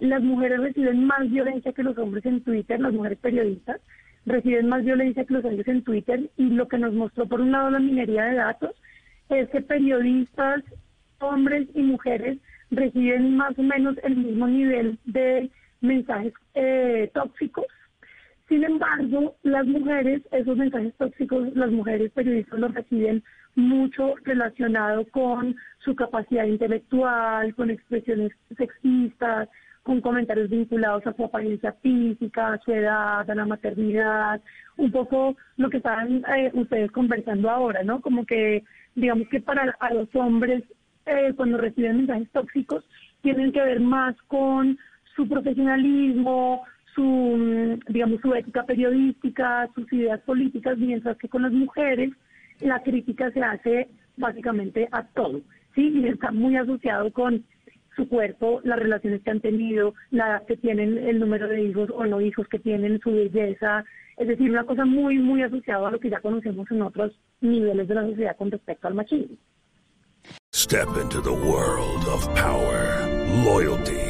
Las mujeres reciben más violencia que los hombres en Twitter, las mujeres periodistas reciben más violencia que los hombres en Twitter y lo que nos mostró por un lado la minería de datos es que periodistas, hombres y mujeres reciben más o menos el mismo nivel de mensajes eh, tóxicos. Sin embargo, las mujeres, esos mensajes tóxicos, las mujeres periodistas los reciben mucho relacionado con su capacidad intelectual, con expresiones sexistas, con comentarios vinculados a su apariencia física, a su edad, a la maternidad, un poco lo que estaban eh, ustedes conversando ahora, ¿no? Como que, digamos que para a los hombres, eh, cuando reciben mensajes tóxicos, tienen que ver más con su profesionalismo, su, mm, digamos, su ética periodística, sus ideas políticas, mientras que con las mujeres la crítica se hace básicamente a todo, ¿sí? Y está muy asociado con su cuerpo, las relaciones que han tenido, la edad que tienen, el número de hijos o no hijos que tienen, su belleza, es decir, una cosa muy, muy asociada a lo que ya conocemos en otros niveles de la sociedad con respecto al machismo. Step into the world of power, loyalty,